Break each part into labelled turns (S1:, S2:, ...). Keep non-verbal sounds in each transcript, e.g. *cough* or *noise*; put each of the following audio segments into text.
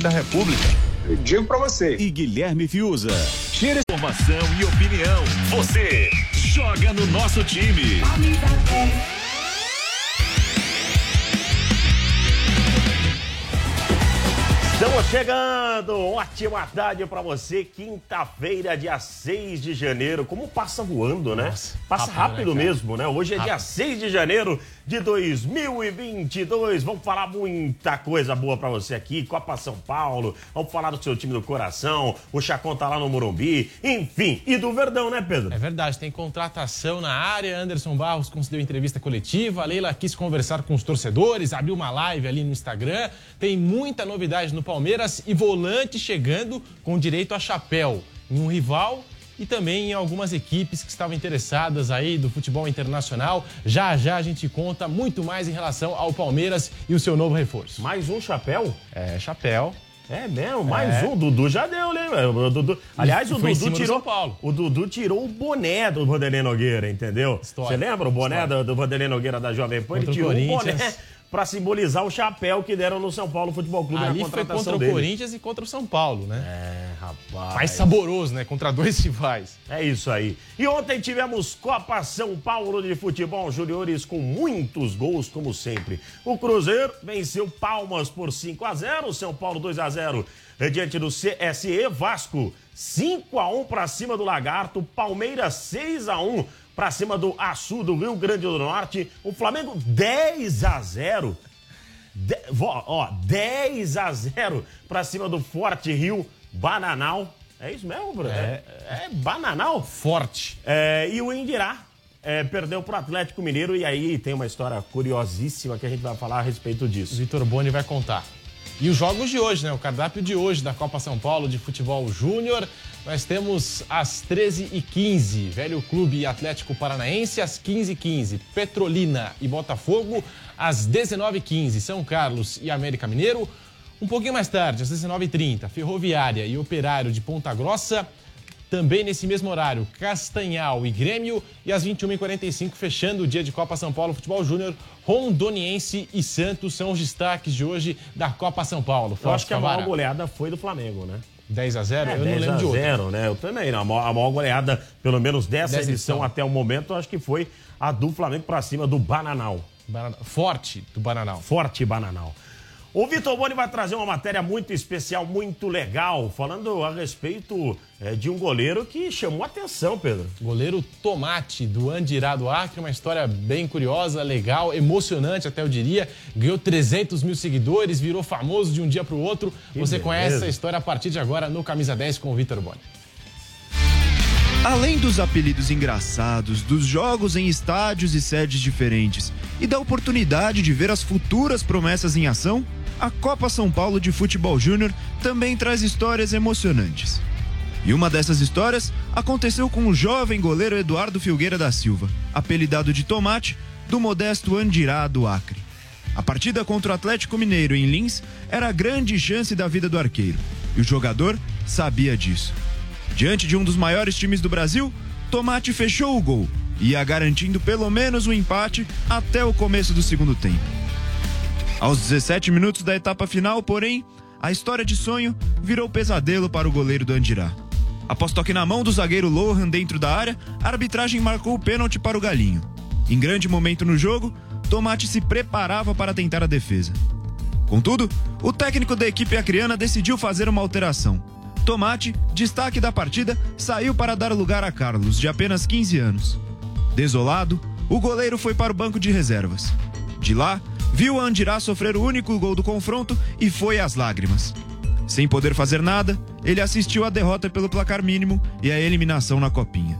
S1: da República.
S2: Eu digo pra você.
S3: E Guilherme Fiuza.
S2: Tira
S3: Informação e opinião. Você joga no nosso time.
S4: Estamos chegando! Ótima tarde pra você. Quinta-feira, dia 6 de janeiro. Como passa voando, né? passa rápido,
S5: rápido, né,
S4: mesmo, né? Hoje é dia 6 de janeiro de 2022. Vamos falar muita coisa boa pra você aqui. Copa São Paulo. Vamos falar do seu time do coração. O Chacon tá lá no Morumbi. Enfim, e do Verdão, né, Pedro?
S5: É verdade, tem contratação na área. Anderson Barros concedeu entrevista coletiva. A Leila quis conversar com os torcedores, abriu uma live ali no Instagram. Tem muita novidade no Palmeiras e volante chegando com direito a chapéu em um rival e também em algumas equipes que estavam interessadas aí do futebol internacional. Já já a gente conta muito mais em relação ao Palmeiras e o seu novo reforço.
S4: Mais um chapéu?
S5: É, chapéu.
S4: É mesmo, mais
S5: É.
S4: um. O Dudu já deu, né? O Dudu... Aliás, o Dudu tirou.
S5: São Paulo.
S4: O Dudu tirou o boné do Vanderlei Nogueira, entendeu?
S5: História.
S4: Você lembra o boné
S5: História.
S4: do, do Vanderlei Nogueira da Jovem Pan? Ele
S5: Contra
S4: tirou o boné Pra simbolizar o chapéu que deram no São Paulo Futebol Clube
S5: Ali
S4: na
S5: foi
S4: contratação
S5: contra o
S4: dele.
S5: Corinthians e contra o São Paulo, né?
S4: É, rapaz.
S5: Mais saboroso, né? Contra dois *laughs* rivais.
S4: É isso aí. E ontem tivemos Copa São Paulo de Futebol Juniores com muitos gols, como sempre. O Cruzeiro venceu Palmas por 5 a 0 São Paulo 2 a 0 diante do CSE. Vasco 5 a 1 para cima do Lagarto. Palmeiras 6 a 1 para cima do Açu do Rio Grande do Norte. O Flamengo 10 a 0 de, ó, 10 a 0 pra cima do Forte Rio Bananal. É isso mesmo, Bruno? É, é Bananal?
S5: Forte.
S4: É, e o Indirá é, perdeu pro Atlético Mineiro. E aí tem uma história curiosíssima que a gente vai falar a respeito disso.
S5: Vitor Boni vai contar. E os jogos de hoje, né? O cardápio de hoje da Copa São Paulo de Futebol Júnior. Nós temos às 13h15, Velho Clube Atlético Paranaense, às 15h15, Petrolina e Botafogo, às 19h15, São Carlos e América Mineiro. Um pouquinho mais tarde, às 19h30, Ferroviária e Operário de Ponta Grossa. Também nesse mesmo horário, Castanhal e Grêmio. E às 21h45, fechando o dia de Copa São Paulo Futebol Júnior, Rondoniense e Santos são os destaques de hoje da Copa São Paulo.
S4: Eu acho que a maior goleada foi do Flamengo, né?
S5: 10 a 0
S4: É,
S5: Eu não
S4: 10
S5: lembro
S4: a
S5: de outro.
S4: 0, né? Eu também. A maior, a maior goleada, pelo menos dessa edição
S5: edição.
S4: até o momento, eu acho que foi a do Flamengo pra cima do Bananal.
S5: Banana- Forte do Bananal.
S4: Forte Bananal. O Vitor Boni vai trazer uma matéria muito especial, muito legal, falando a respeito eh, de um goleiro que chamou atenção, Pedro.
S5: Goleiro Tomate, do Andirá do Acre, uma história bem curiosa, legal, emocionante até eu diria. Ganhou 300 mil seguidores, virou famoso de um dia para o outro. Você
S4: beleza.
S5: conhece a história a partir de agora no Camisa 10 com o Vitor Boni.
S6: Além dos apelidos engraçados, dos jogos em estádios e sedes diferentes e da oportunidade de ver as futuras promessas em ação, a Copa São Paulo de Futebol Júnior também traz histórias emocionantes. E uma dessas histórias aconteceu com o jovem goleiro Eduardo Filgueira da Silva, apelidado de Tomate, do modesto Andirá do Acre. A partida contra o Atlético Mineiro em Lins era a grande chance da vida do arqueiro, e o jogador sabia disso. Diante de um dos maiores times do Brasil, Tomate fechou o gol ia garantindo pelo menos o empate até o começo do segundo tempo. Aos 17 minutos da etapa final, porém, a história de sonho virou pesadelo para o goleiro do Andirá. Após toque na mão do zagueiro Lohan dentro da área, a arbitragem marcou o pênalti para o Galinho. Em grande momento no jogo, Tomate se preparava para tentar a defesa. Contudo, o técnico da equipe acriana decidiu fazer uma alteração. Tomate, destaque da partida, saiu para dar lugar a Carlos, de apenas 15 anos. Desolado, o goleiro foi para o banco de reservas. De lá, viu a Andirá sofrer o único gol do confronto e foi às lágrimas. Sem poder fazer nada, ele assistiu à derrota pelo placar mínimo e à eliminação na copinha.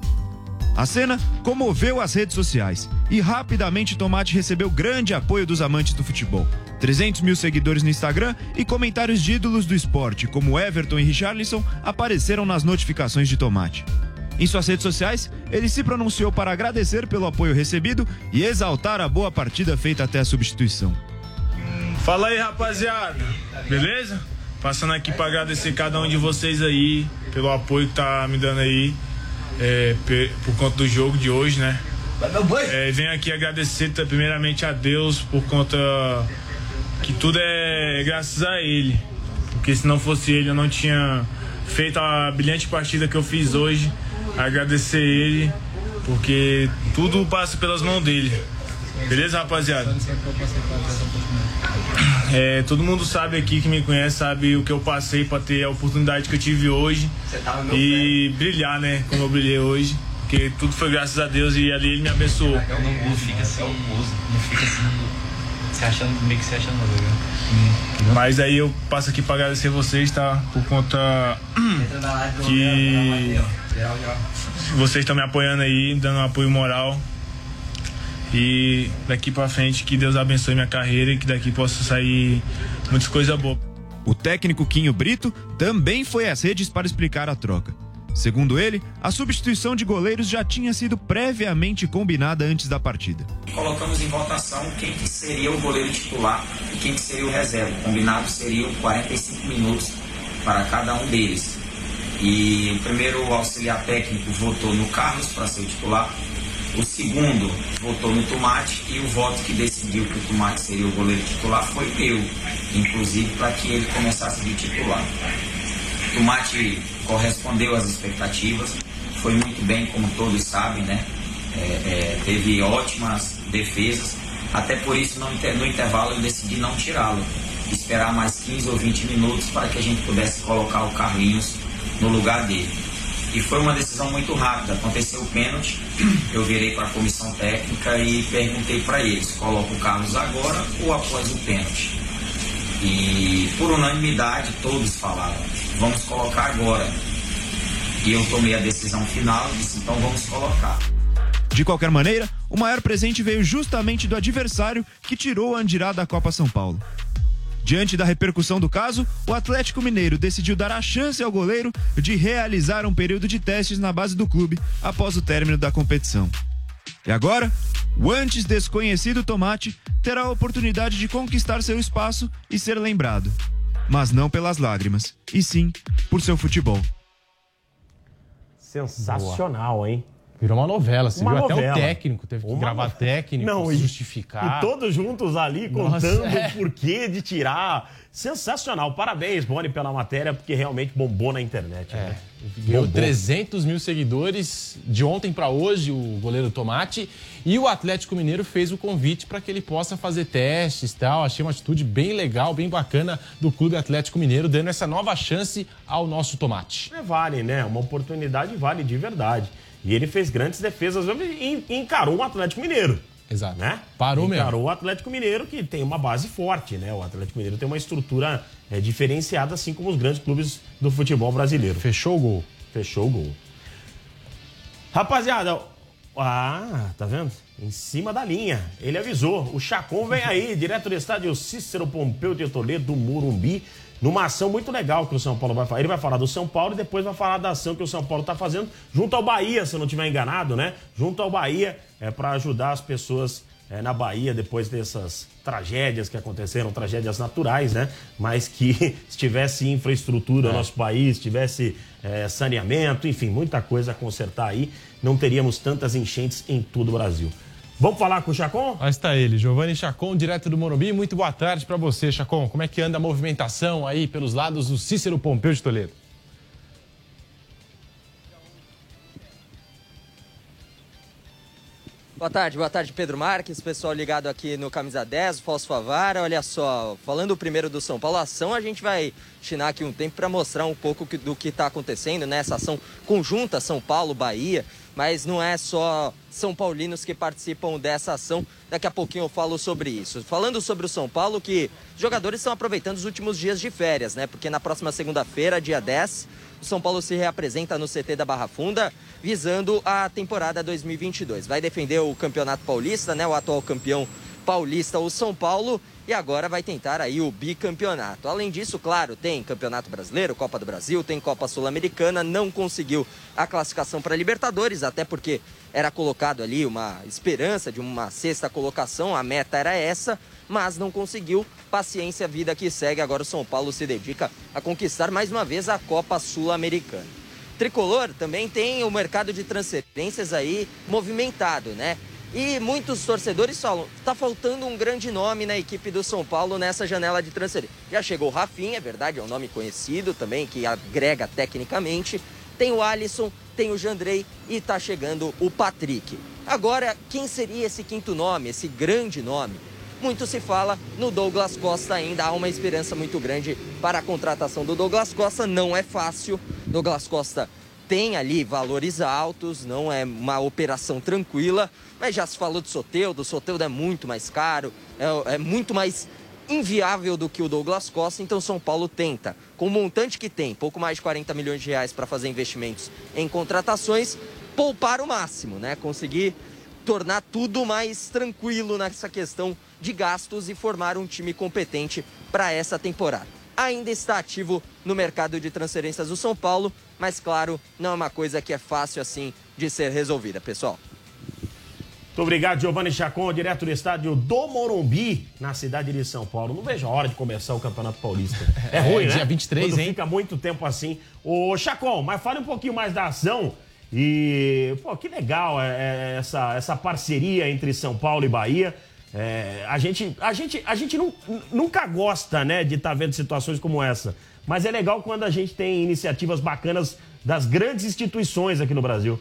S6: A cena comoveu as redes sociais e rapidamente Tomate recebeu grande apoio dos amantes do futebol. 300 mil seguidores no Instagram e comentários de ídolos do esporte, como Everton e Richarlison, apareceram nas notificações de Tomate. Em suas redes sociais, ele se pronunciou para agradecer pelo apoio recebido e exaltar a boa partida feita até a substituição.
S7: Fala aí, rapaziada. Beleza? Passando aqui para agradecer cada um de vocês aí pelo apoio que tá me dando aí é, por conta do jogo de hoje, né? É, venho aqui agradecer primeiramente a Deus por conta que tudo é graças a Ele. Porque se não fosse Ele, eu não tinha feito a brilhante partida que eu fiz hoje. Agradecer Ele, porque tudo passa pelas mãos dele. Beleza, rapaziada? É, todo mundo sabe aqui que me conhece, sabe o que eu passei para ter a oportunidade que eu tive hoje e brilhar, né? Como eu brilhei hoje. Porque tudo foi graças a Deus e ali ele me abençoou.
S2: Não, não fica assim, não fica assim, se achando, meio que se achando, tá
S7: Mas aí eu passo aqui para agradecer vocês, tá? Por conta que vocês estão me apoiando aí, dando um apoio moral. E daqui para frente que Deus abençoe minha carreira e que daqui possa sair muitas coisas boas.
S6: O técnico Quinho Brito também foi às redes para explicar a troca. Segundo ele, a substituição de goleiros já tinha sido previamente combinada antes da partida.
S8: Colocamos em votação quem que seria o goleiro titular e quem que seria o reserva. Combinado seriam 45 minutos para cada um deles. E o primeiro auxiliar técnico votou no Carlos para ser o titular. O segundo votou no Tomate e o voto que decidiu que o Tomate seria o goleiro titular foi meu, inclusive para que ele começasse de titular. O Tomate correspondeu às expectativas, foi muito bem, como todos sabem, né? É, é, teve ótimas defesas, até por isso no, no intervalo eu decidi não tirá-lo, esperar mais 15 ou 20 minutos para que a gente pudesse colocar o Carlinhos no lugar dele. E foi uma decisão muito rápida. Aconteceu o pênalti, *clears throat* eu virei para a comissão técnica e perguntei para eles: coloca o Carlos agora ou após o pênalti? E por unanimidade todos falaram: vamos colocar agora. E eu tomei a decisão final e disse: então vamos colocar.
S6: De qualquer maneira, o maior presente veio justamente do adversário que tirou a Andirá da Copa São Paulo. Diante da repercussão do caso, o Atlético Mineiro decidiu dar a chance ao goleiro de realizar um período de testes na base do clube após o término da competição. E agora, o antes desconhecido Tomate terá a oportunidade de conquistar seu espaço e ser lembrado. Mas não pelas lágrimas, e sim por seu futebol.
S4: Sensacional, hein?
S5: Virou uma novela, você
S4: Uma
S5: viu? Até
S4: novela.
S5: o técnico teve que
S4: Uma
S5: gravar
S4: no-
S5: técnico,
S4: Não, e-
S5: justificar.
S4: E todos juntos ali
S5: Nossa,
S4: contando
S5: é.
S4: o porquê de tirar. Sensacional. Parabéns, Boni, pela matéria, porque realmente bombou na internet. né?
S5: Ganhou
S4: Bombou.
S5: 300 mil seguidores de ontem para hoje, o goleiro Tomate. E o Atlético Mineiro fez o convite para que ele possa fazer testes e tal. Achei uma atitude bem legal, bem bacana do Clube Atlético Mineiro, dando essa nova chance ao nosso Tomate.
S4: É, vale, né? Uma oportunidade vale de verdade. E ele fez grandes defesas e encarou o Atlético Mineiro.
S5: Exato.
S4: Né?
S5: Parou mesmo.
S4: encarou o Atlético Mineiro, que tem uma base forte, né? O Atlético Mineiro tem uma estrutura é, diferenciada, assim como os grandes clubes do futebol brasileiro.
S5: Fechou o gol.
S4: Fechou o gol. Rapaziada, ah, tá vendo? Em cima da linha. Ele avisou. O Chacon vem aí, *laughs* direto do estádio Cícero Pompeu de Toledo, do Morumbi, numa ação muito legal que o São Paulo vai fazer. Ele vai falar do São Paulo e depois vai falar da ação que o São Paulo tá fazendo junto ao Bahia, se eu não estiver enganado, né? Junto ao Bahia, é para ajudar as pessoas é, na Bahia depois dessas tragédias que aconteceram, tragédias naturais, né? Mas que *laughs* se tivesse infraestrutura no nosso país, se tivesse é, saneamento, enfim, muita coisa a consertar aí, não teríamos tantas enchentes em todo o Brasil. Vamos falar com o Chacon?
S5: Aí está ele, Giovanni Chacon, direto do Morumbi. Muito boa tarde para você, Chacon. Como é que anda a movimentação aí pelos lados do Cícero Pompeu de Toledo?
S9: Boa tarde, boa tarde, Pedro Marques, pessoal ligado aqui no Camisa 10, o Fausto Favara. Olha só, falando primeiro do São Paulo, a ação a gente vai destinar aqui um tempo para mostrar um pouco do que está acontecendo nessa ação conjunta São Paulo-Bahia. mas não é só São Paulinos que participam dessa ação. Daqui a pouquinho eu falo sobre isso. Falando sobre o São Paulo, que os jogadores estão aproveitando os últimos dias de férias, né? Porque na próxima segunda-feira, dia 10, o São Paulo se reapresenta no CT da Barra Funda, visando a temporada 2022. Vai defender o Campeonato Paulista, né? O atual campeão paulista, o São Paulo, e agora vai tentar aí o bicampeonato. Além disso, claro, tem Campeonato Brasileiro, Copa do Brasil, tem Copa Sul-Americana, não conseguiu a classificação para Libertadores, até porque era colocado ali uma esperança de uma sexta colocação, a meta era essa, mas não conseguiu. Paciência, vida que segue. Agora o São Paulo se dedica a conquistar mais uma vez a Copa Sul-Americana. Tricolor também tem o mercado de transferências aí movimentado, né? E muitos torcedores falam, tá faltando um grande nome na equipe do São Paulo nessa janela de transferência. Já chegou o Rafinha, é verdade, é um nome conhecido também, que agrega tecnicamente. Tem o Alisson, tem o Jandrei e tá chegando o Patrick. Agora, quem seria esse quinto nome, esse grande nome? Muito se fala no Douglas Costa ainda, há uma esperança muito grande para a contratação do Douglas Costa, não é fácil. Douglas Costa tem ali valores altos, não é uma operação tranquila, mas já se falou do Soteudo, o Soteudo é muito mais caro, é, é muito mais inviável do que o Douglas Costa, então São Paulo tenta, com o montante que tem, pouco mais de 40 milhões de reais para fazer investimentos em contratações, poupar o máximo, né? Conseguir tornar tudo mais tranquilo nessa questão de gastos e formar um time competente para essa temporada. Ainda está ativo no mercado de transferências do São Paulo, mas claro, não é uma coisa que é fácil assim de ser resolvida, pessoal.
S4: Muito obrigado, Giovanni Chacon, direto do estádio do Morumbi, na cidade de São Paulo. Não vejo a hora de começar o Campeonato Paulista. *laughs* É,
S5: É,
S4: ruim, né?
S5: dia 23,
S4: Quando
S5: hein?
S4: fica muito tempo assim. Ô, Chacon, mas fale um pouquinho mais da ação. E, pô, que legal é, é, essa, essa parceria entre São Paulo e Bahia. É, a gente, a gente, a gente nu- nunca gosta, né, de estar vendo situações como essa. Mas é legal quando a gente tem iniciativas bacanas das grandes instituições aqui no Brasil.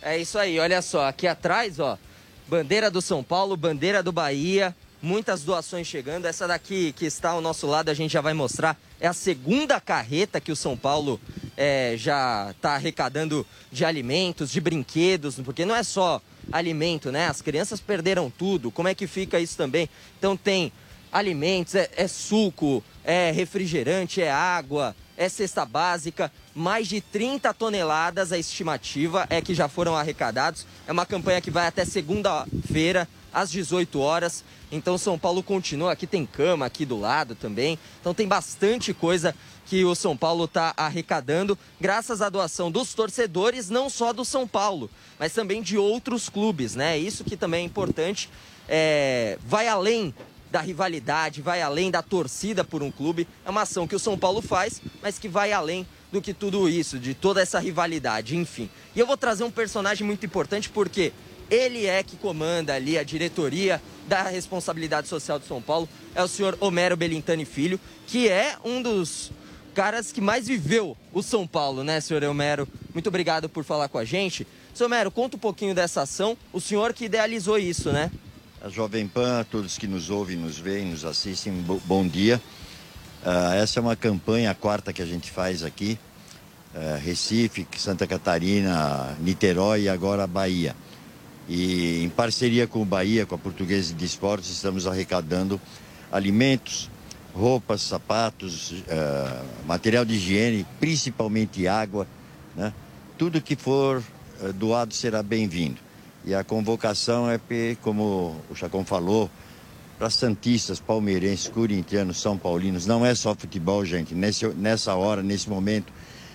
S9: É isso aí, olha só, aqui atrás, ó, bandeira do São Paulo, bandeira do Bahia, muitas doações chegando. Essa daqui que está ao nosso lado a gente já vai mostrar. É a segunda carreta que o São Paulo é, já está arrecadando de alimentos, de brinquedos, porque não é só alimento, né? As crianças perderam tudo. Como é que fica isso também? Então tem alimentos, é, é suco, é refrigerante, é água, é cesta básica. Mais de 30 toneladas a estimativa é que já foram arrecadados. É uma campanha que vai até segunda-feira, às 18 horas. Então São Paulo continua. Aqui tem cama aqui do lado também. Então tem bastante coisa que o São Paulo está arrecadando, graças à doação dos torcedores, não só do São Paulo, mas também de outros clubes, né? Isso que também é importante. É, vai além da rivalidade, vai além da torcida por um clube. É uma ação que o São Paulo faz, mas que vai além do que tudo isso, de toda essa rivalidade, enfim. E eu vou trazer um personagem muito importante porque ele é que comanda ali a diretoria da responsabilidade social de São Paulo, é o senhor Homero Belintani Filho, que é um dos caras que mais viveu o São Paulo, né, senhor Homero? Muito obrigado por falar com a gente. Senhor Homero, conta um pouquinho dessa ação. O senhor que idealizou isso, né?
S10: A Jovem Pan, todos que nos ouvem, nos veem, nos assistem, bo- bom dia. Ah, essa é uma campanha, a quarta que a gente faz aqui. Ah, Recife, Santa Catarina, Niterói e agora Bahia. E em parceria com o Bahia, com a Portuguesa de Esportes, estamos arrecadando alimentos, roupas, sapatos, ah, material de higiene, principalmente água, né? Tudo que for doado será bem-vindo. E a convocação é, como o Chacon falou, para santistas, palmeirenses, corintianos, são paulinos. Não é só futebol, gente. Nesse, nessa hora, nesse momento,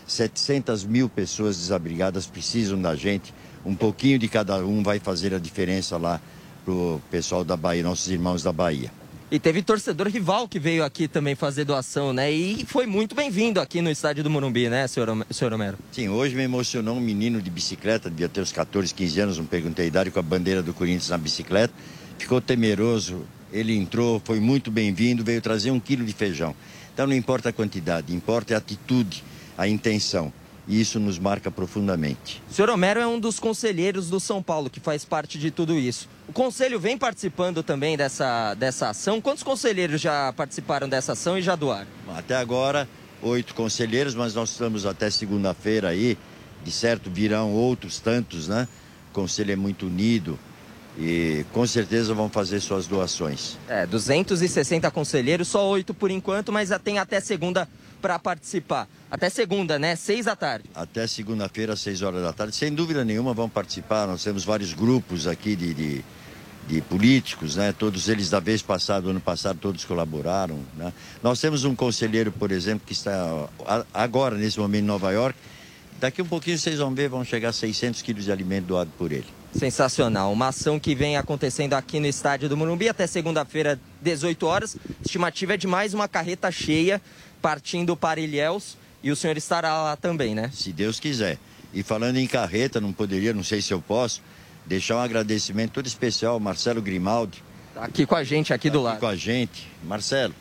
S10: 700 mil pessoas desabrigadas precisam da gente. Um pouquinho de cada um vai fazer a diferença lá pro pessoal da Bahia, nossos irmãos da Bahia.
S9: E teve torcedor rival que veio aqui também fazer doação, né? E foi muito bem-vindo aqui no estádio do Morumbi, né, senhor, Homero?
S10: Sim, hoje me emocionou um menino de bicicleta, devia ter uns 14, 15 anos, não perguntei a idade, com a bandeira do Corinthians na bicicleta. Ficou temeroso, ele entrou, foi muito bem-vindo, veio trazer um quilo de feijão. Então não importa a quantidade, importa a atitude, a intenção. E isso nos marca profundamente.
S9: O senhor Homero é um dos conselheiros do São Paulo, que faz parte de tudo isso. O conselho vem participando também dessa, dessa ação. Quantos conselheiros já participaram dessa ação e já doaram?
S10: Até agora, oito conselheiros, mas nós estamos até segunda-feira aí. De certo virão outros tantos, né? O conselho é muito unido e com certeza vão fazer suas doações.
S9: É, 260 conselheiros, só oito por enquanto, mas já tem até segunda para participar. Até segunda, né? Seis da tarde.
S10: Até segunda-feira, seis horas da tarde. Sem dúvida nenhuma vão participar. Nós temos vários grupos aqui de, de, de políticos, né? Todos eles da vez passada, ano passado, todos colaboraram. Né? Nós temos um conselheiro, por exemplo, que está agora, nesse momento, em Nova York. Daqui um pouquinho vocês vão ver, vão chegar a 600 quilos de alimento doado por ele.
S9: Sensacional. Uma ação que vem acontecendo aqui no estádio do Morumbi até segunda-feira, 18 horas. Estimativa é de mais uma carreta cheia partindo para Ilhéus. E o senhor estará lá também, né?
S10: Se Deus quiser. E falando em carreta, não poderia, não sei se eu posso, deixar um agradecimento todo especial ao Marcelo Grimaldi.
S9: Tá aqui com a gente, aqui do lado.
S10: com a gente. Marcelo,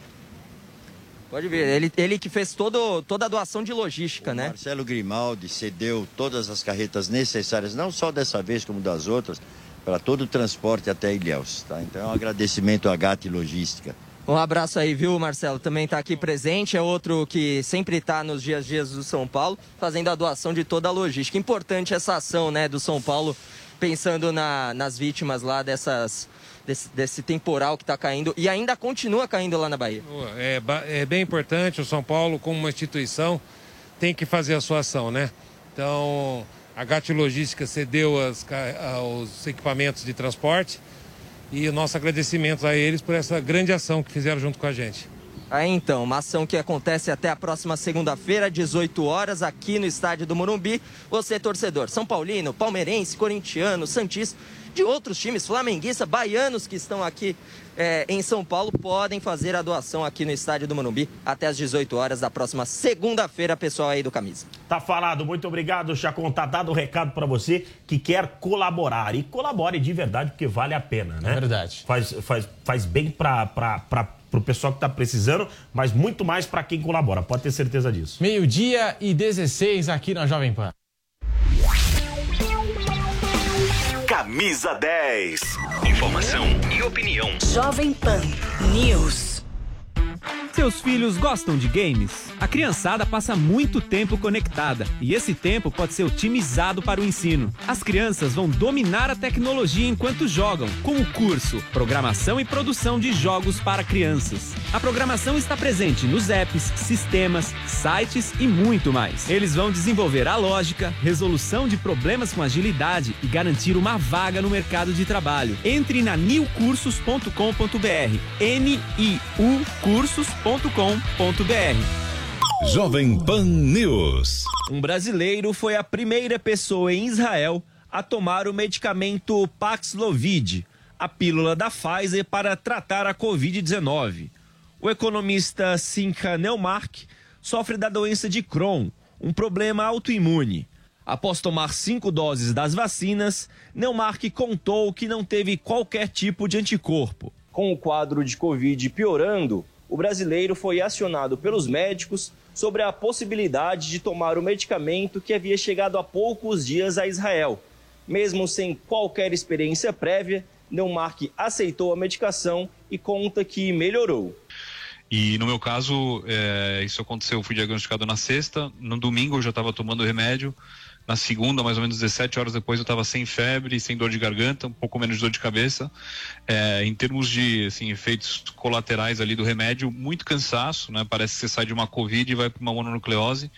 S9: Pode ver, ele, ele que fez todo, toda a doação de logística, né?
S10: Marcelo Grimaldi cedeu todas as carretas necessárias, não só dessa vez como das outras, para todo o transporte até Ilhéus. Tá? Então é um agradecimento à GAT Logística.
S9: Um abraço aí, viu, Marcelo? Também está aqui presente. É outro que sempre está nos dias dias do São Paulo, fazendo a doação de toda a logística. Importante essa ação, né, do São Paulo, pensando na- nas vítimas lá dessas, desse, desse temporal que está caindo e ainda continua caindo lá na Bahia.
S11: É, é bem importante, o São Paulo, como uma instituição, tem que fazer a sua ação, né? Então, a GAT Logística cedeu as os equipamentos de transporte e o nosso agradecimento a eles por essa grande ação que fizeram junto com a gente.
S9: Aí então, uma ação que acontece até a próxima segunda-feira, 18 horas, aqui no estádio do Morumbi. Você, torcedor São Paulino, palmeirense, corintiano, santista, de outros times, flamenguista, baianos que estão aqui eh, em São Paulo, podem fazer a doação aqui no estádio do Morumbi até as 18 horas da próxima segunda-feira, pessoal aí do Camisa.
S4: Tá falado, muito obrigado, Chacon. Tá dado o recado pra você que quer colaborar. E colabore de verdade, porque vale a pena, né?
S5: É verdade.
S4: Faz, faz, faz bem pra, pra, pro pessoal que tá precisando, mas muito mais pra quem colabora, pode ter certeza disso.
S5: Meio-dia e 16 aqui na Jovem Pan.
S3: Camisa 10. Informação e opinião.
S12: Jovem Pan News.
S13: Seus filhos gostam de games? A criançada passa muito tempo conectada e esse tempo pode ser otimizado para o ensino. As crianças vão dominar a tecnologia enquanto jogam, com o curso Programação e Produção de Jogos para Crianças. A programação está presente nos apps, sistemas, sites e muito mais. Eles vão desenvolver a lógica, resolução de problemas com agilidade e garantir uma vaga no mercado de trabalho. Entre na newcursos.com.br. N-I-U cursos.com.br.
S3: Jovem Pan News.
S13: Um brasileiro foi a primeira pessoa em Israel a tomar o medicamento Paxlovid, a pílula da Pfizer para tratar a Covid-19. O economista Simcha Neumark sofre da doença de Crohn, um problema autoimune. Após tomar cinco doses das vacinas, Neumark contou que não teve qualquer tipo de anticorpo.
S14: Com o quadro de Covid piorando, o brasileiro foi acionado pelos médicos sobre a possibilidade de tomar o medicamento que havia chegado há poucos dias a Israel. Mesmo sem qualquer experiência prévia, Neumark aceitou a medicação e conta que melhorou.
S15: E no meu caso, é, isso aconteceu, eu fui diagnosticado na sexta, no domingo eu já estava tomando remédio, na segunda, mais ou menos 17 horas depois, eu estava sem febre, sem dor de garganta, um pouco menos de dor de cabeça. É, em termos de assim, efeitos colaterais ali do remédio, muito cansaço, né? Parece que você sai de uma Covid e vai para uma mononucleose.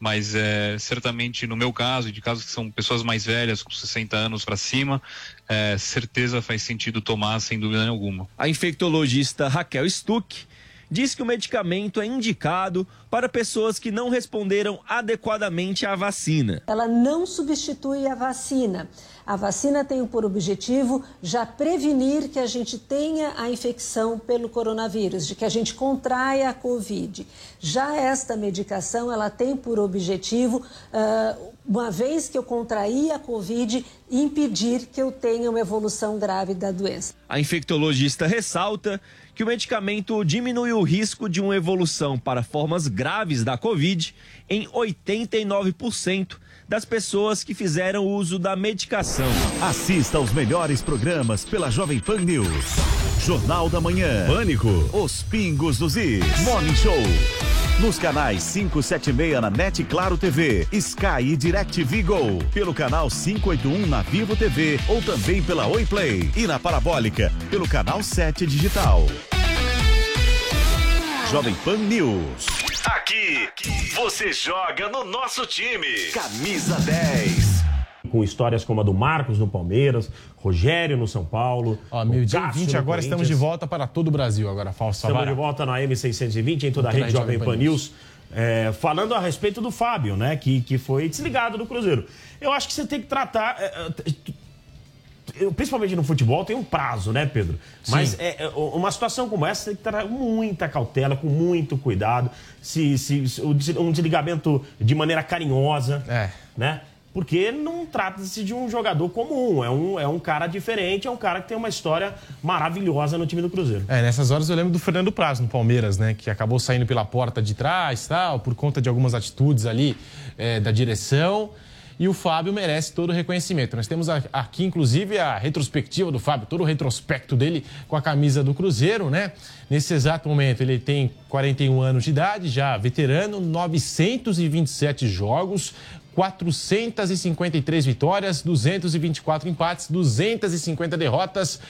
S15: Mas é, certamente no meu caso, e de casos que são pessoas mais velhas, com 60 anos para cima, é, certeza faz sentido tomar sem dúvida nenhuma.
S13: A infectologista Raquel Stuck diz que o medicamento é indicado para pessoas que não responderam adequadamente à vacina.
S16: Ela não substitui a vacina. A vacina tem por objetivo já prevenir que a gente tenha a infecção pelo coronavírus, de que a gente contraia a Covid. Já esta medicação, ela tem por objetivo, uh, uma vez que eu contraí a Covid, impedir que eu tenha uma evolução grave da doença.
S13: A infectologista ressalta que o medicamento diminui o risco de uma evolução para formas graves da Covid em 89% das pessoas que fizeram uso da medicação.
S3: Assista aos melhores programas pela Jovem Pan News. Jornal da Manhã. Pânico. Os Pingos dos Is. Morning Show. Nos canais 576 na NET Claro TV, Sky e DirecTV Go. Pelo canal 581 na Vivo TV ou também pela Oi Play. E na Parabólica, pelo canal 7 Digital. Jovem Pan News.
S17: Aqui, você joga no nosso time.
S3: Camisa 10.
S4: Com histórias como a do Marcos no Palmeiras, Rogério no São Paulo.
S5: Ó, meio-dia
S4: Cássio
S5: 20,
S4: no
S5: agora estamos de volta para todo o Brasil. Agora, Falso
S4: Estamos
S5: Savara.
S4: de volta na M620, em toda a rede Jovem Pan News. é, falando a respeito do Fábio, né? Que, que foi desligado do Cruzeiro. Eu acho que você tem que tratar. é, é, principalmente no futebol, tem um prazo, né, Pedro? Mas é, é, uma situação como essa tem que com muita cautela, com muito cuidado. Se, se, se- um desligamento de maneira carinhosa, né? Porque não trata-se de um jogador comum, é um, é um cara diferente, é um cara que tem uma história maravilhosa no time do Cruzeiro.
S5: É, nessas horas eu lembro do Fernando Praz no Palmeiras, né? Que acabou saindo pela porta de trás, tal, por conta de algumas atitudes ali é, da direção. E o Fábio merece todo o reconhecimento. Nós temos aqui, inclusive, a retrospectiva do Fábio, todo o retrospecto dele com a camisa do Cruzeiro, né? Nesse exato momento, ele tem 41 anos de idade, já veterano, 927 jogos, 453 vitórias, 224 empates, 250 derrotas.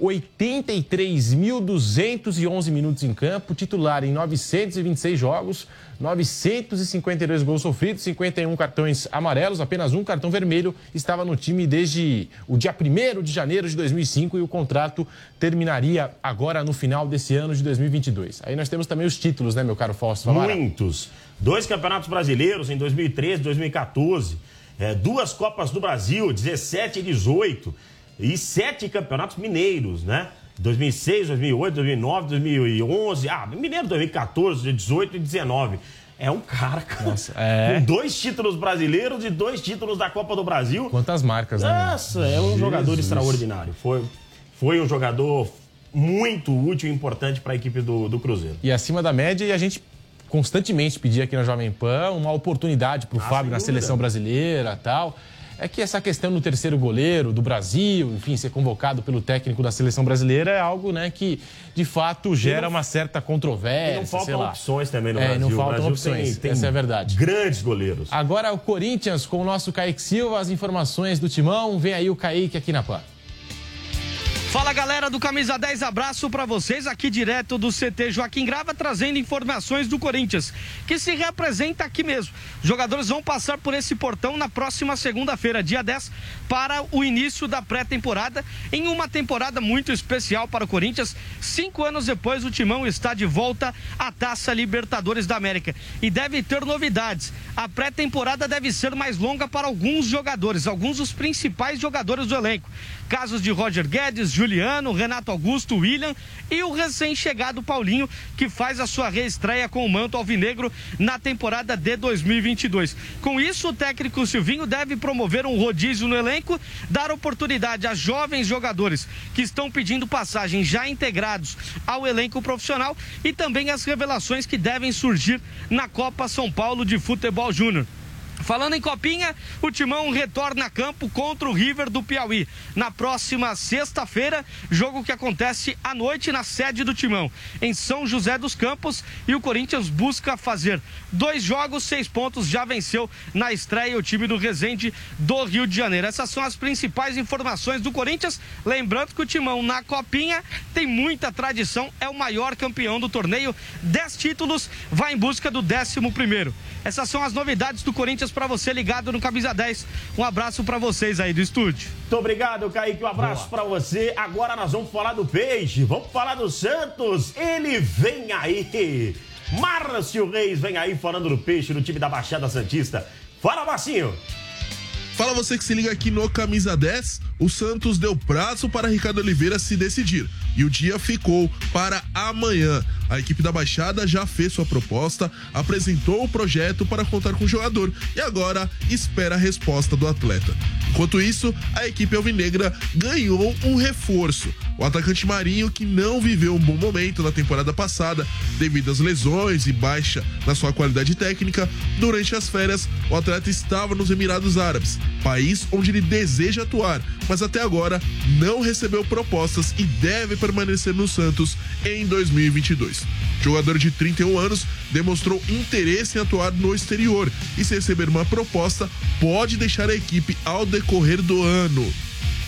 S5: 83.211 minutos em campo, titular em 926 jogos, 952 gols sofridos, 51 cartões amarelos, apenas um cartão vermelho. Estava no time desde o dia 1 de janeiro de 2005 e o contrato terminaria agora no final desse ano de 2022. Aí nós temos também os títulos, né, meu caro Fausto?
S4: Muitos. Dois campeonatos brasileiros em 2013 e 2014. É, duas Copas do Brasil, 17 e 18. E sete campeonatos mineiros, né? 2006, 2008, 2009, 2011. Ah, mineiro 2014, 18 e 19. É um cara, cara
S5: é.
S4: com dois títulos brasileiros e dois títulos da Copa do Brasil.
S5: Quantas marcas, né?
S4: Nossa, é um jogador
S5: Jesus.
S4: extraordinário. Foi, foi um jogador muito útil e importante para a equipe do, do Cruzeiro.
S5: E acima da média, e a gente constantemente pedia aqui na Jovem Pan uma oportunidade para o
S4: Ah,
S5: Fábio na seleção brasileira tal. É que essa questão do terceiro goleiro do Brasil, enfim, ser convocado pelo técnico da seleção brasileira é algo, né, que de fato gera uma certa controvérsia.
S4: E não faltam opções também no
S5: é,
S4: Brasil.
S5: não faltam
S4: Brasil
S5: opções.
S4: tem- tem
S5: Essa é a verdade.
S4: Grandes goleiros.
S5: Agora o Corinthians com o nosso Kaique Silva, as informações do Timão. Vem aí o Kaique aqui na Pan.
S18: Fala galera do Camisa 10, abraço pra vocês aqui direto do CT Joaquim Grava, trazendo informações do Corinthians, que se representa aqui mesmo. Jogadores vão passar por esse portão na próxima segunda-feira, dia 10, para o início da pré-temporada, em uma temporada muito especial para o Corinthians. Cinco anos depois, o Timão está de volta à Taça Libertadores da América e deve ter novidades. A pré-temporada deve ser mais longa para alguns jogadores, alguns dos principais jogadores do elenco. Casos de Roger Guedes, Juliano, Renato Augusto, William e o recém-chegado Paulinho, que faz a sua reestreia com o manto alvinegro na temporada de 2022. Com isso, o técnico Silvinho deve promover um rodízio no elenco, dar oportunidade a jovens jogadores que estão pedindo passagem já integrados ao elenco profissional e também as revelações que devem surgir na Copa São Paulo de Futebol Júnior. Falando em Copinha, o Timão retorna a campo contra o River do Piauí na próxima sexta-feira, jogo que acontece à noite na sede do Timão, em São José dos Campos, e o Corinthians busca fazer dois jogos, seis pontos, já venceu na estreia o time do Resende do Rio de Janeiro. Essas são as principais informações do Corinthians, lembrando que o Timão na Copinha tem muita tradição, é o maior campeão do torneio, dez títulos, vai em busca do décimo primeiro. Essas são as novidades do Corinthians para você ligado no Camisa 10. Um abraço para vocês aí do estúdio.
S4: Muito obrigado, Kaique. Um abraço pra você. Agora nós vamos falar do Peixe, vamos falar do Santos. Ele vem aí. Márcio Reis vem aí falando do Peixe, do time da Baixada Santista. Fala, Marcinho.
S19: Fala você que se liga aqui no Camisa 10. O Santos deu prazo para Ricardo Oliveira se decidir e o dia ficou para amanhã. A equipe da Baixada já fez sua proposta, apresentou o projeto para contar com o jogador e agora espera a resposta do atleta. Enquanto isso, a equipe alvinegra ganhou um reforço. O atacante Marinho, que não viveu um bom momento na temporada passada devido às lesões e baixa na sua qualidade técnica, durante as férias o atleta estava nos Emirados Árabes, país onde ele deseja atuar, mas até agora não recebeu propostas e deve permanecer no Santos em 2022. O jogador de 31 anos demonstrou interesse em atuar no exterior e, se receber uma proposta, pode deixar a equipe ao decorrer do ano.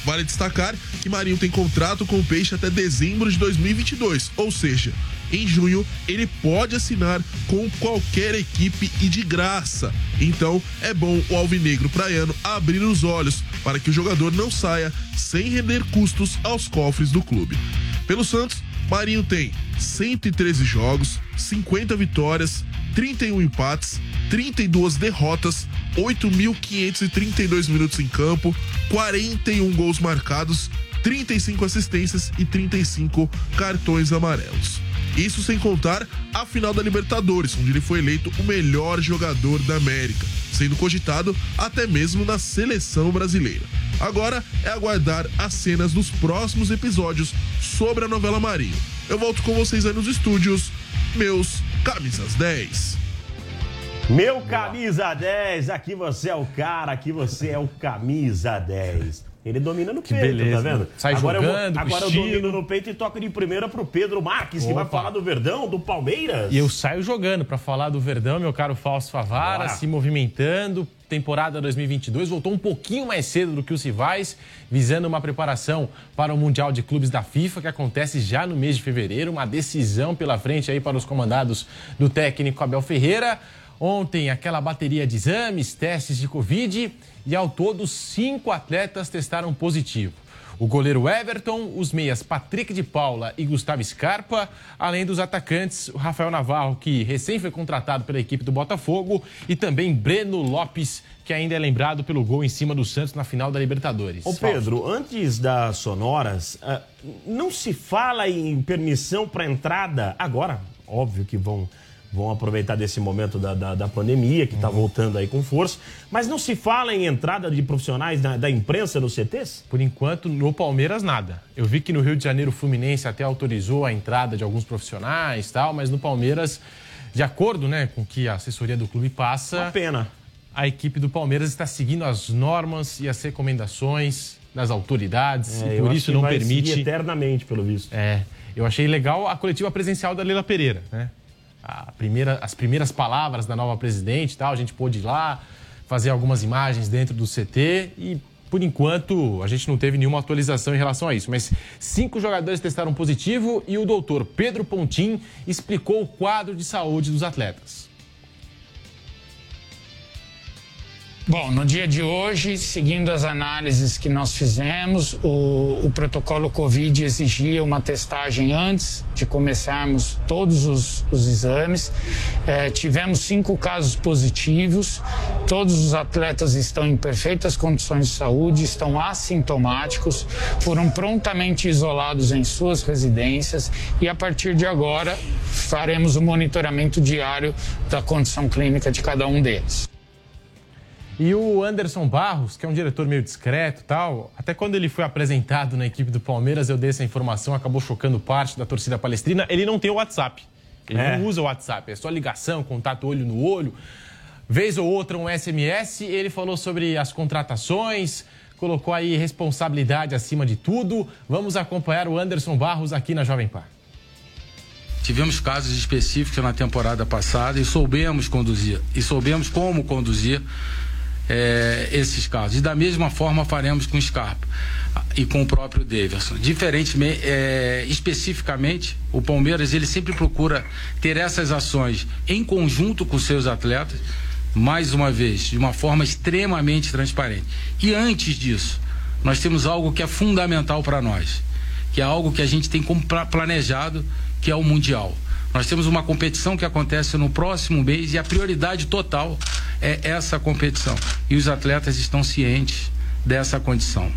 S19: Vale destacar que Marinho tem contrato com o Peixe até dezembro de 2022, ou seja, em junho ele pode assinar com qualquer equipe e de graça. Então é bom o Alvinegro Praiano abrir os olhos para que o jogador não saia sem render custos aos cofres do clube. Pelo Santos, Marinho tem 113 jogos, 50 vitórias, 31 empates, 32 derrotas, 8.532 minutos em campo, 41 gols marcados, 35 assistências e 35 cartões amarelos. Isso sem contar a final da Libertadores, onde ele foi eleito o melhor jogador da América, sendo cogitado até mesmo na seleção brasileira. Agora é aguardar as cenas dos próximos episódios sobre a novela Marinho. Eu volto com vocês aí nos estúdios, meus camisas 10.
S4: Meu camisa 10, aqui você é o cara, aqui você é o camisa 10. Ele domina no
S5: Que
S4: peito,
S5: beleza,
S4: tá vendo?
S5: né? Sai
S4: agora
S5: jogando,
S4: eu, agora eu domino no peito e toco de primeira pro Pedro Marques, que vai
S5: Opa.
S4: falar do Verdão, do Palmeiras.
S5: E eu saio jogando para falar do Verdão, meu caro Fausto Favara,
S4: Bora.
S5: se movimentando. Temporada 2022 voltou um pouquinho mais cedo do que os rivais, visando uma preparação para o Mundial de Clubes da FIFA, que acontece já no mês de fevereiro. Uma decisão pela frente aí para os comandados do técnico Abel Ferreira. Ontem, aquela bateria de exames, testes de Covid e ao todo cinco atletas testaram positivo. O goleiro Everton, os meias Patrick de Paula e Gustavo Scarpa, além dos atacantes, Rafael Navarro, que recém foi contratado pela equipe do Botafogo, e também Breno Lopes, que ainda é lembrado pelo gol em cima do Santos na final da Libertadores.
S4: Ô Pedro, antes das sonoras, ah, não se fala em permissão para entrada agora? Óbvio que vão, vão aproveitar desse momento da, da, da pandemia, que está voltando aí com força, mas não se fala em entrada de profissionais da, da imprensa nos CTs?
S5: Por enquanto, no Palmeiras, nada. Eu vi que no Rio de Janeiro o Fluminense até autorizou a entrada de alguns profissionais e tal, mas no Palmeiras, de acordo né, com o que a assessoria do clube passa.
S4: Uma pena.
S5: A equipe do Palmeiras está seguindo as normas e as recomendações das autoridades
S4: É,
S5: e por isso não
S4: vai
S5: permite.
S4: eternamente, pelo visto.
S5: É, eu achei legal a coletiva presencial da Leila Pereira, né? A primeira, as primeiras palavras da nova presidente tal, a gente pôde ir lá fazer algumas imagens dentro do CT e, por enquanto, a gente não teve nenhuma atualização em relação a isso. Mas cinco jogadores testaram positivo e o doutor Pedro Pontim explicou o quadro de saúde dos atletas.
S20: Bom, no dia de hoje, seguindo as análises que nós fizemos, o, o protocolo Covid exigia uma testagem antes de começarmos todos os, os exames. Eh, tivemos cinco casos positivos, todos os atletas estão em perfeitas condições de saúde, estão assintomáticos, foram prontamente isolados em suas residências e a partir de agora faremos o monitoramento diário da condição clínica de cada um deles.
S5: E o Anderson Barros, que é um diretor meio discreto e tal, até quando ele foi apresentado na equipe do Palmeiras, eu dei essa informação, acabou chocando parte da torcida palestrina. Ele não tem o WhatsApp. Ele
S4: É.
S5: não usa o WhatsApp, é só ligação, contato olho no olho. Vez ou outra um SMS, ele falou sobre as contratações, colocou aí responsabilidade acima de tudo. Vamos acompanhar o Anderson Barros aqui na Jovem Pan.
S21: Tivemos casos específicos na temporada passada e soubemos conduzir, e soubemos como conduzir eh, esses casos. E da mesma forma faremos com o Scarpa e com o próprio Davidson. Diferentemente, eh, especificamente, o Palmeiras ele sempre procura ter essas ações em conjunto com seus atletas, mais uma vez, de uma forma extremamente transparente. E antes disso, nós temos algo que é fundamental para nós, que é algo que a gente tem como pla- planejado, que é o Mundial. Nós temos uma competição que acontece no próximo mês e a prioridade total é essa competição. E os atletas estão cientes dessa condição.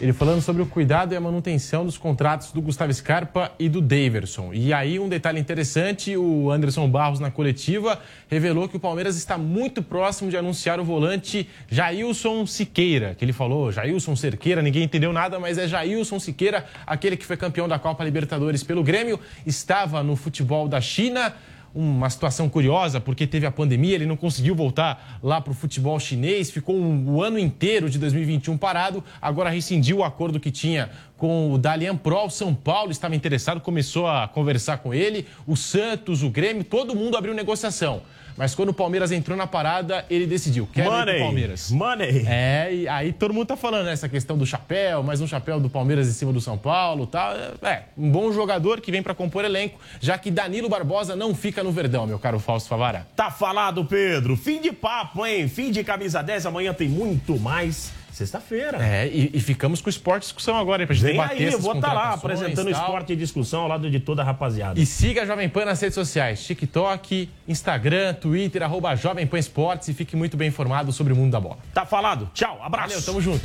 S5: Ele falando sobre o cuidado e a manutenção dos contratos do Gustavo Scarpa e do Daverson. E aí, um detalhe interessante: o Anderson Barros, na coletiva, revelou que o Palmeiras está muito próximo de anunciar o volante Jailson Siqueira. Que ele falou, Jailson Cerqueira, ninguém entendeu nada, mas é Jailson Siqueira, aquele que foi campeão da Copa Libertadores pelo Grêmio, estava no futebol da China uma situação curiosa, porque teve a pandemia, ele não conseguiu voltar lá para o futebol chinês, ficou um, o ano inteiro de 2021 parado, agora rescindiu o acordo que tinha com o Dalian Pro, o São Paulo estava interessado, começou a conversar com ele, o Santos, o Grêmio, todo mundo abriu negociação. Mas quando o Palmeiras entrou na parada, ele decidiu. Quero
S4: Money,
S5: ir pro Palmeiras.
S4: Money.
S5: É, e aí todo mundo tá falando, né, essa questão do chapéu, mais um chapéu do Palmeiras em cima do São Paulo tal. É, um bom jogador que vem para compor elenco, já que Danilo Barbosa não fica no Verdão, meu caro Fausto Favara.
S4: Tá falado, Pedro. Fim de papo, hein? Fim de camisa 10. Amanhã tem muito mais. Sexta-feira.
S5: É, e, e, ficamos com o esporte discussão agora, hein, pra gente
S4: Vem
S5: debater
S4: aí, eu vou estar lá
S5: contratações,
S4: apresentando
S5: tal.
S4: esporte e discussão ao lado de toda a rapaziada.
S5: E siga a Jovem Pan nas redes sociais, TikTok, Instagram, Twitter, arroba Jovem Pan Esportes e fique muito bem informado sobre o mundo da bola.
S4: Tá falado. Tchau, abraço.
S5: Valeu, tamo junto.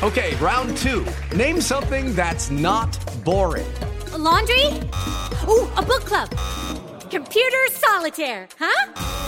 S22: Okay, round two. Name something that's not boring.
S23: A laundry? Ooh, a book club. Computer solitaire, huh?